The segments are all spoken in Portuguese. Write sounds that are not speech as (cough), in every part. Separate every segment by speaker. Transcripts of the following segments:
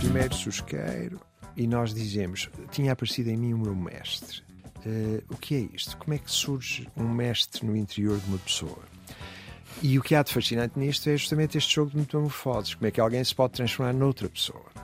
Speaker 1: Primeiro susqueiro e nós dizemos: tinha aparecido em mim o meu mestre. Uh, o que é isto? Como é que surge um mestre no interior de uma pessoa? E o que há de fascinante nisto é justamente este jogo de metamorfoses. Como é que alguém se pode transformar noutra pessoa?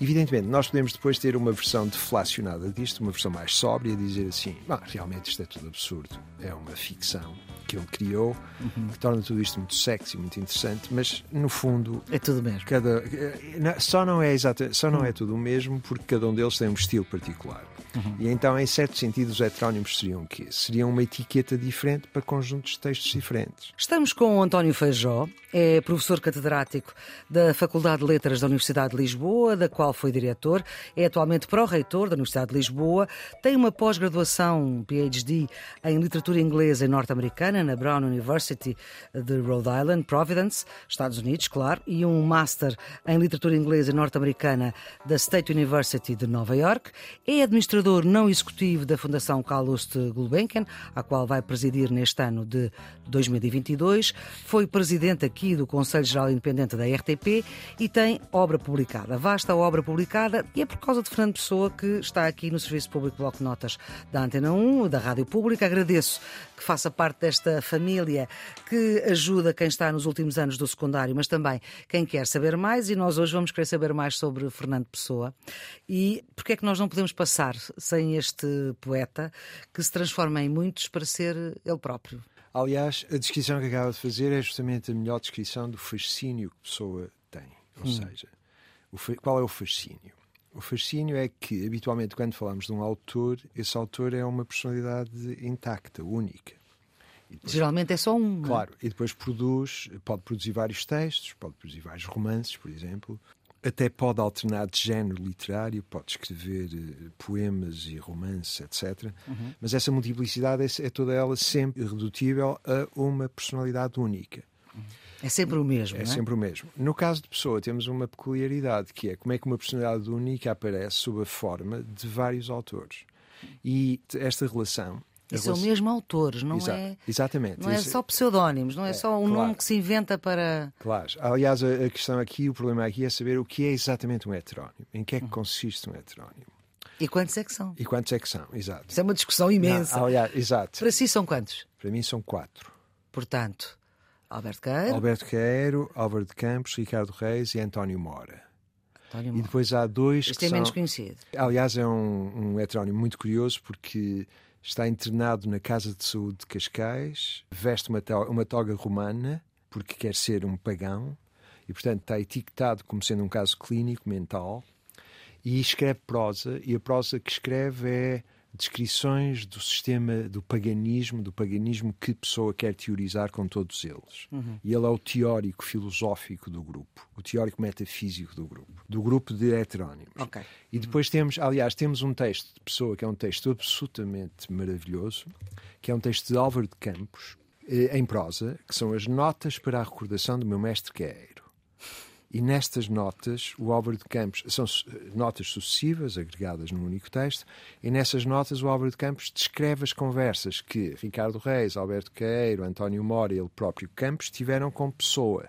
Speaker 1: Evidentemente, nós podemos depois ter uma versão deflacionada disto, uma versão mais sóbria, dizer assim: ah, realmente isto é tudo absurdo, é uma ficção que ele criou, uhum. que torna tudo isto muito sexy, muito interessante, mas no fundo.
Speaker 2: É tudo mesmo.
Speaker 1: Cada, eh, só não é, só não é tudo o mesmo porque cada um deles tem um estilo particular. Uhum. E então, em certo sentido, os heterónimos seriam o quê? Seriam uma etiqueta diferente para conjuntos de textos diferentes.
Speaker 2: Estamos com o António Feijó, é professor catedrático da Faculdade de Letras da Universidade de Lisboa, da qual foi diretor, é atualmente pró-reitor da Universidade de Lisboa, tem uma pós-graduação, PhD, em literatura inglesa e norte-americana na Brown University de Rhode Island, Providence, Estados Unidos, claro, e um Master em literatura inglesa e norte-americana da State University de Nova York, é administrador não executivo da Fundação Calouste Gulbenkian, a qual vai presidir neste ano de 2022. Foi presidente aqui do Conselho Geral Independente da RTP e tem obra publicada, vasta obra publicada, e é por causa de Fernando Pessoa que está aqui no Serviço Público Bloco Notas da Antena 1, da Rádio Pública. Agradeço que faça parte desta família que ajuda quem está nos últimos anos do secundário, mas também quem quer saber mais, e nós hoje vamos querer saber mais sobre Fernando Pessoa. E porque é que nós não podemos passar sem este poeta que se transforma em muitos para ser ele próprio.
Speaker 1: Aliás, a descrição que acaba de fazer é justamente a melhor descrição do fascínio que pessoa tem. Ou hum. seja, qual é o fascínio? O fascínio é que, habitualmente, quando falamos de um autor, esse autor é uma personalidade intacta, única.
Speaker 2: Depois, Geralmente é só um.
Speaker 1: É? Claro, e depois produz, pode produzir vários textos, pode produzir vários romances, por exemplo, até pode alternar de género literário, pode escrever uh, poemas e romances, etc. Uhum. Mas essa multiplicidade é, é, toda ela sempre irredutível a uma personalidade única.
Speaker 2: É sempre o mesmo.
Speaker 1: É,
Speaker 2: é,
Speaker 1: sempre o mesmo. No caso de Pessoa, temos uma peculiaridade que é como é que uma personalidade única aparece sob a forma de vários autores. E esta relação
Speaker 2: e são mesmo autores, não é?
Speaker 1: Exatamente.
Speaker 2: Não é só pseudónimos, não é, é só um claro. nome que se inventa para.
Speaker 1: Claro. Aliás, a, a, questão aqui, o problema aqui é saber o que é exatamente um heterónimo. Em que é que hum. consiste um heterónimo?
Speaker 2: E quantos é que são?
Speaker 1: E quantos é que são, exato.
Speaker 2: Isso é uma discussão imensa.
Speaker 1: Não, aliás, exato.
Speaker 2: Para si são quantos?
Speaker 1: Para mim são quatro.
Speaker 2: Portanto, Alberto Queiro.
Speaker 1: Alberto Queiro, Álvaro de Campos, Ricardo Reis e António Mora.
Speaker 2: António
Speaker 1: Mora. E depois há dois
Speaker 2: este
Speaker 1: que
Speaker 2: é
Speaker 1: são...
Speaker 2: menos conhecido.
Speaker 1: Aliás, é um, um heterónimo muito curioso porque está internado na Casa de Saúde de Cascais, veste uma, uma toga romana, porque quer ser um pagão, e portanto está etiquetado como sendo um caso clínico mental, e escreve prosa, e a prosa que escreve é descrições do sistema do paganismo, do paganismo que a pessoa quer teorizar com todos eles. Uhum. E ele é o teórico filosófico do grupo, o teórico metafísico do grupo, do grupo de heterónimos.
Speaker 2: Okay.
Speaker 1: E depois temos, aliás, temos um texto de pessoa que é um texto absolutamente maravilhoso, que é um texto de Álvaro de Campos, eh, em prosa, que são as notas para a recordação do meu mestre Queiro. E nestas notas, o Álvaro de Campos, são notas sucessivas, agregadas num único texto, e nessas notas o Álvaro de Campos descreve as conversas que Ricardo Reis, Alberto Queiro, António Mora e ele próprio Campos tiveram com Pessoa,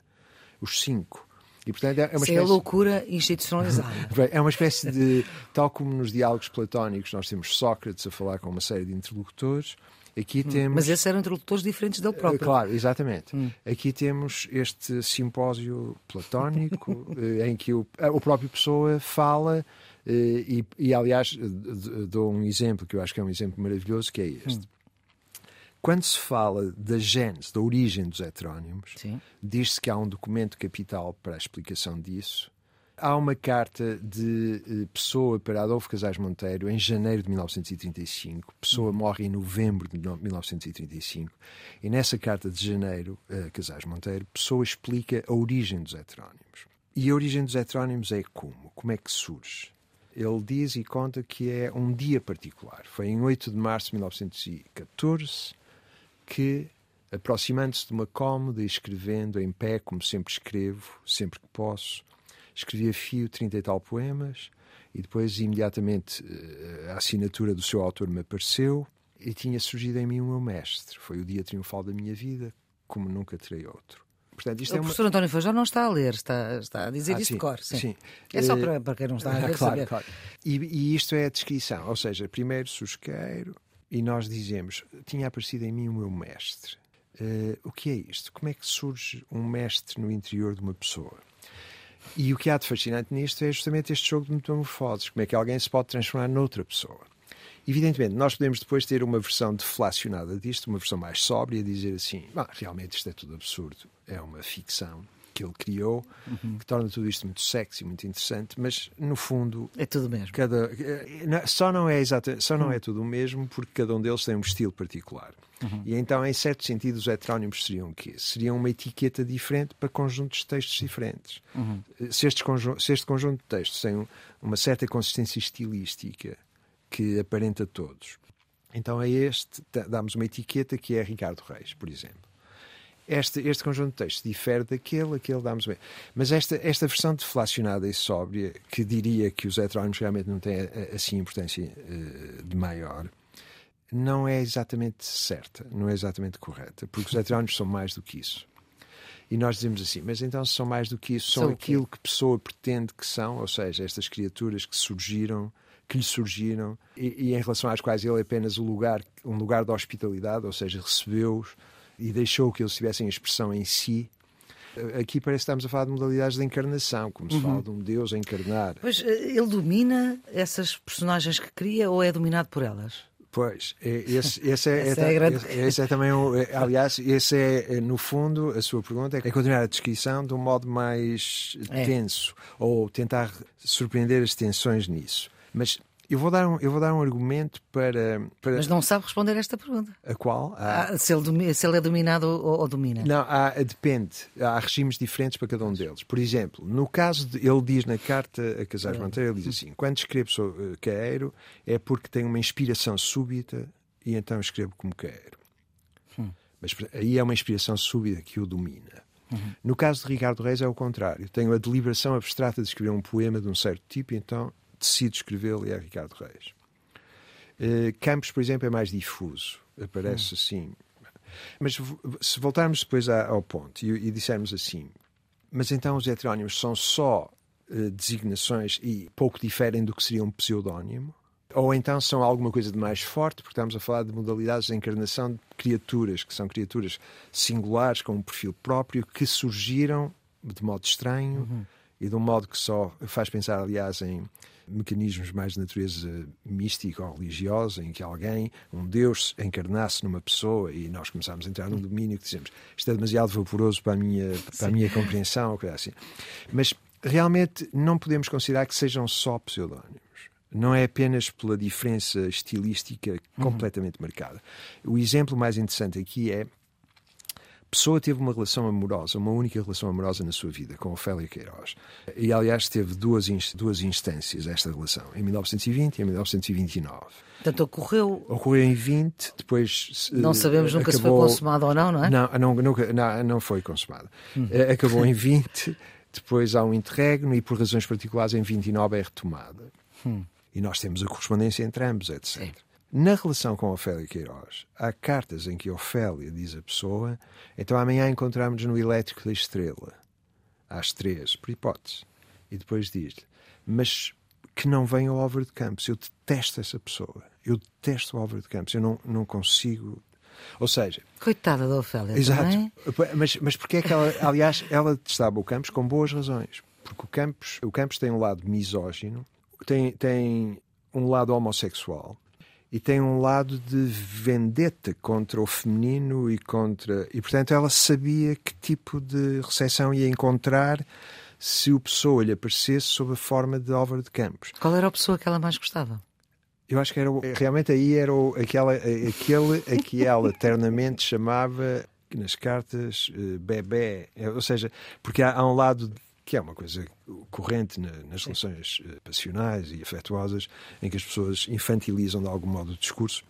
Speaker 1: os cinco.
Speaker 2: E, portanto, é uma espécie... é a loucura institucionalizada. (laughs)
Speaker 1: é uma espécie de. Tal como nos diálogos platónicos nós temos Sócrates a falar com uma série de interlocutores, Aqui hum. temos...
Speaker 2: Mas esses eram introdutores diferentes dele próprio.
Speaker 1: Claro, exatamente. Hum. Aqui temos este simpósio platónico (laughs) eh, em que o, o próprio Pessoa fala eh, e, e, aliás, dou um exemplo que eu acho que é um exemplo maravilhoso, que é este. Hum. Quando se fala da gênese, da origem dos heterónimos, diz-se que há um documento capital para a explicação disso, Há uma carta de eh, Pessoa para Adolfo Casais Monteiro em janeiro de 1935. Pessoa morre em novembro de 1935. E nessa carta de janeiro, uh, Casais Monteiro, Pessoa explica a origem dos heterónimos. E a origem dos heterónimos é como? Como é que surge? Ele diz e conta que é um dia particular. Foi em 8 de março de 1914 que, aproximando-se de uma cômoda e escrevendo em pé, como sempre escrevo, sempre que posso, escrevi a fio 30 e tal poemas e depois imediatamente eh, a assinatura do seu autor me apareceu e tinha surgido em mim o meu mestre. Foi o dia triunfal da minha vida, como nunca terei outro.
Speaker 2: Portanto, o é professor uma... António Feijó não está a ler, está, está a dizer ah, isto de cor. Sim. sim. É só para, para quem não está a ler (laughs) claro, saber. Claro.
Speaker 1: E, e, isto é a descrição, ou seja, primeiro susqueiro e nós dizemos, tinha aparecido em mim o meu mestre. Uh, o que é isto? Como é que surge um mestre no interior de uma pessoa? E o que há de fascinante nisto é justamente este jogo de metamorfoses. Como é que alguém se pode transformar noutra pessoa? Evidentemente, nós podemos depois ter uma versão deflacionada disto, uma versão mais sóbria, dizer assim: realmente isto é tudo absurdo, é uma ficção que ele criou, uhum. que torna tudo isto muito sexy, muito interessante, mas no fundo
Speaker 2: é tudo mesmo.
Speaker 1: Cada, eh, só não é exato, só não uhum. é tudo o mesmo porque cada um deles tem um estilo particular. Uhum. E então, em certo sentido, os heterónimos seriam o quê? Seriam uma etiqueta diferente para conjuntos de textos diferentes. Uhum. Se, este se este conjunto de textos tem uma certa consistência estilística que aparenta todos. Então a este damos uma etiqueta que é Ricardo Reis, por exemplo. Este, este conjunto de textos difere daquele, aquele damos bem. Mas esta, esta versão deflacionada e sóbria, que diria que os heterónimos realmente não têm assim importância uh, de maior, não é exatamente certa, não é exatamente correta, porque os heterónimos são mais do que isso. E nós dizemos assim, mas então são mais do que isso, são, são aquilo que pessoa pretende que são, ou seja, estas criaturas que surgiram que lhe surgiram e, e, em relação às quais ele é apenas um lugar, um lugar de hospitalidade, ou seja, recebeu-os e deixou que eles tivessem expressão em si. Aqui parece que estamos a falar de modalidades de encarnação, como se uhum. fala de um Deus a encarnar.
Speaker 2: Mas eh, ele domina essas personagens que cria ou é dominado por elas?
Speaker 1: Pois, é, esse, esse, é, é, é, grande... esse é também é, aliás, esse é, no fundo, a sua pergunta é continuar a descrição de um modo mais é. tenso, ou tentar surpreender as tensões nisso. Mas eu vou dar um, eu vou dar um argumento para, para...
Speaker 2: Mas não sabe responder esta pergunta.
Speaker 1: A qual?
Speaker 2: Ah, se, ele, se ele é dominado ou, ou domina.
Speaker 1: Não, há, depende. Há regimes diferentes para cada um deles. Por exemplo, no caso de. Ele diz na carta a Casais é. Monteiro, ele diz assim: quando escrevo sobre Caeiro é porque tenho uma inspiração súbita e então escrevo como Caeiro. Hum. Mas aí é uma inspiração súbita que o domina. Uhum. No caso de Ricardo Reis é o contrário. Tenho a deliberação abstrata de escrever um poema de um certo tipo, então decido escrevê-lo é Ricardo Reis. Uh, Campos, por exemplo, é mais difuso, aparece hum. assim. Mas se voltarmos depois ao ponto e, e dissermos assim, mas então os heterónimos são só uh, designações e pouco diferem do que seria um pseudónimo? Ou então são alguma coisa de mais forte, porque estamos a falar de modalidades de encarnação de criaturas, que são criaturas singulares, com um perfil próprio, que surgiram de modo estranho uhum. E de um modo que só faz pensar, aliás, em mecanismos mais de natureza mística ou religiosa, em que alguém, um Deus, encarnasse numa pessoa e nós começámos a entrar num domínio que dizemos isto é demasiado vaporoso para a minha, para a minha compreensão, coisa assim. Mas realmente não podemos considerar que sejam só pseudónimos. Não é apenas pela diferença estilística uhum. completamente uhum. marcada. O exemplo mais interessante aqui é Pessoa teve uma relação amorosa, uma única relação amorosa na sua vida, com Ofélia Queiroz. E, aliás, teve duas, duas instâncias esta relação, em 1920 e em 1929.
Speaker 2: Portanto, ocorreu.
Speaker 1: Ocorreu em 20, depois.
Speaker 2: Não sabemos nunca acabou... se foi consumado ou não, não é?
Speaker 1: Não, não, nunca, não, não foi consumado. Hum. Eh, acabou em (laughs) 20, depois há um interregno e, por razões particulares, em 29 é retomada. Hum. E nós temos a correspondência entre ambos, etc. Sim. Na relação com Ofélia Queiroz, há cartas em que Ofélia diz a pessoa: então amanhã encontramos-nos no Elétrico da Estrela, às três, por hipótese. E depois diz-lhe: mas que não venha ao Álvaro de Campos. Eu detesto essa pessoa. Eu detesto o Álvaro de Campos. Eu não, não consigo. Ou seja.
Speaker 2: Coitada da Ofélia.
Speaker 1: Exato.
Speaker 2: Também.
Speaker 1: Mas, mas porque é que ela. Aliás, ela detestava o Campos com boas razões. Porque o Campos, o Campos tem um lado misógino, tem, tem um lado homossexual e tem um lado de vendetta contra o feminino e contra. E, portanto, ela sabia que tipo de recepção ia encontrar se o Pessoa lhe aparecesse sob a forma de Álvaro de Campos.
Speaker 2: Qual era a pessoa que ela mais gostava?
Speaker 1: Eu acho que era realmente aí era o, aquela, aquele a que ela eternamente chamava nas cartas uh, bebê, ou seja, porque há, há um lado que é uma coisa corrente nas relações eh, passionais e afetuosas, em que as pessoas infantilizam de algum modo o discurso.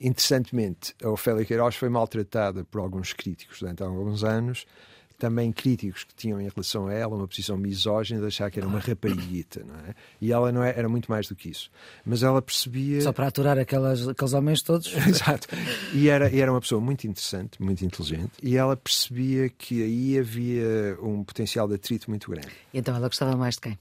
Speaker 1: Interessantemente, a Ofélia Queiroz foi maltratada por alguns críticos durante alguns anos, também críticos que tinham em relação a ela uma posição misógina de achar que era uma rapariguita, não é? E ela não é, era muito mais do que isso. Mas ela percebia.
Speaker 2: Só para aturar aquelas, aqueles homens todos. (laughs)
Speaker 1: Exato. E era, e era uma pessoa muito interessante, muito inteligente, e ela percebia que aí havia um potencial de atrito muito grande.
Speaker 2: E então ela gostava mais de quem?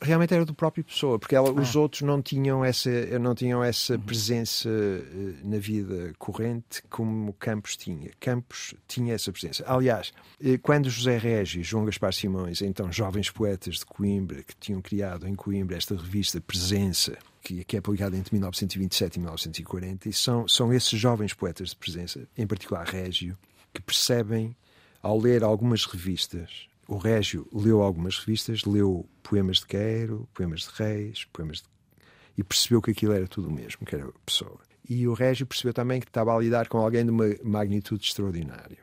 Speaker 1: Realmente era do próprio pessoa, porque ela, ah. os outros não tinham essa, não tinham essa uhum. presença uh, na vida corrente como Campos tinha. Campos tinha essa presença. Aliás, uh, quando José Régio e João Gaspar Simões, então jovens poetas de Coimbra, que tinham criado em Coimbra esta revista Presença, que, que é publicada entre 1927 e 1940, e são, são esses jovens poetas de presença, em particular Régio, que percebem, ao ler algumas revistas, o Régio leu algumas revistas, leu poemas de Queiro, poemas de Reis, poemas de... e percebeu que aquilo era tudo o mesmo, que era pessoa. E o Régio percebeu também que estava a lidar com alguém de uma magnitude extraordinária.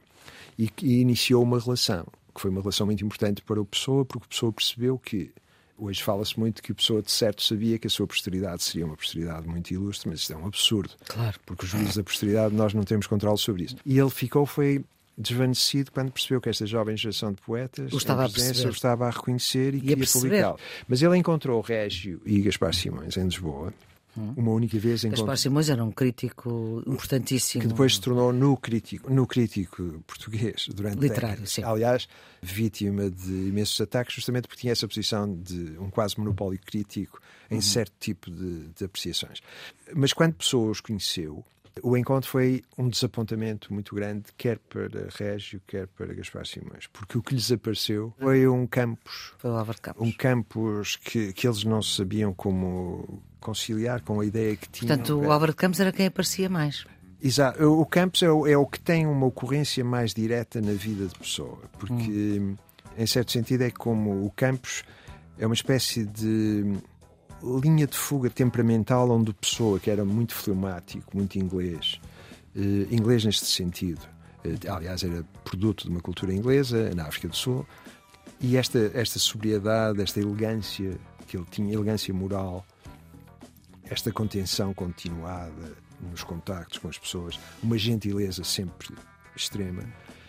Speaker 1: E, e iniciou uma relação, que foi uma relação muito importante para o Pessoa, porque o Pessoa percebeu que Hoje fala-se muito que a pessoa de certo sabia que a sua posteridade seria uma posteridade muito ilustre, mas isto é um absurdo.
Speaker 2: Claro.
Speaker 1: Porque os juízes da posteridade nós não temos controle sobre isso. E ele ficou, foi desvanecido quando percebeu que esta jovem geração de poetas
Speaker 2: o estava, a, o
Speaker 1: estava a reconhecer e, e queria publicá-lo. Mas ele encontrou Régio e Gaspar Simões em Lisboa. Hum. Uma única vez
Speaker 2: encontrou. Gaspar Simões era um crítico importantíssimo.
Speaker 1: Que depois se tornou no crítico, no crítico português durante
Speaker 2: Literário,
Speaker 1: décadas.
Speaker 2: sim.
Speaker 1: Aliás, vítima de imensos ataques, justamente porque tinha essa posição de um quase monopólio crítico em uhum. certo tipo de, de apreciações. Mas quando pessoas conheceu, o encontro foi um desapontamento muito grande, quer para Régio, quer para Gaspar Simões, porque o que lhes apareceu foi um campus,
Speaker 2: foi o Campos.
Speaker 1: um campus que, que eles não sabiam como conciliar com a ideia que tinham.
Speaker 2: Portanto, o Álvaro de Campos era quem aparecia mais.
Speaker 1: Exato. O Campos é o, é o, que tem uma ocorrência mais direta na vida de pessoa, porque, hum. em certo sentido, é como o Campos é uma espécie de linha de fuga temperamental onde a pessoa, que era muito fleumático, muito inglês, uh, inglês neste sentido, uh, aliás, era produto de uma cultura inglesa na África do Sul, e esta, esta sobriedade, esta elegância que ele tinha, elegância moral, esta contenção continuada nos contactos com as pessoas, uma gentileza sempre extrema eh,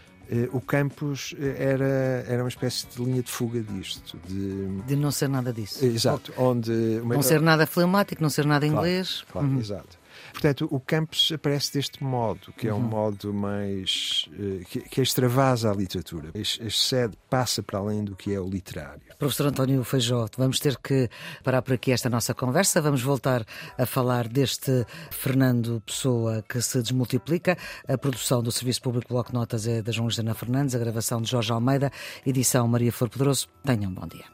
Speaker 1: o campus eh, era, era uma espécie de linha de fuga disto. De,
Speaker 2: de não ser nada disso.
Speaker 1: Exato. Onde,
Speaker 2: não ser nada fleumático, não ser nada inglês.
Speaker 1: Claro, uhum. exato. Portanto, o campus aparece deste modo, que é um uhum. modo mais. Uh, que, que extravasa a literatura. Excede, passa para além do que é o literário.
Speaker 2: Professor António Feijó, vamos ter que parar por aqui esta nossa conversa. Vamos voltar a falar deste Fernando Pessoa que se desmultiplica. A produção do Serviço Público Bloco Notas é da João Jana Fernandes, a gravação de Jorge Almeida, edição Maria Flor Poderoso. Tenham um bom dia.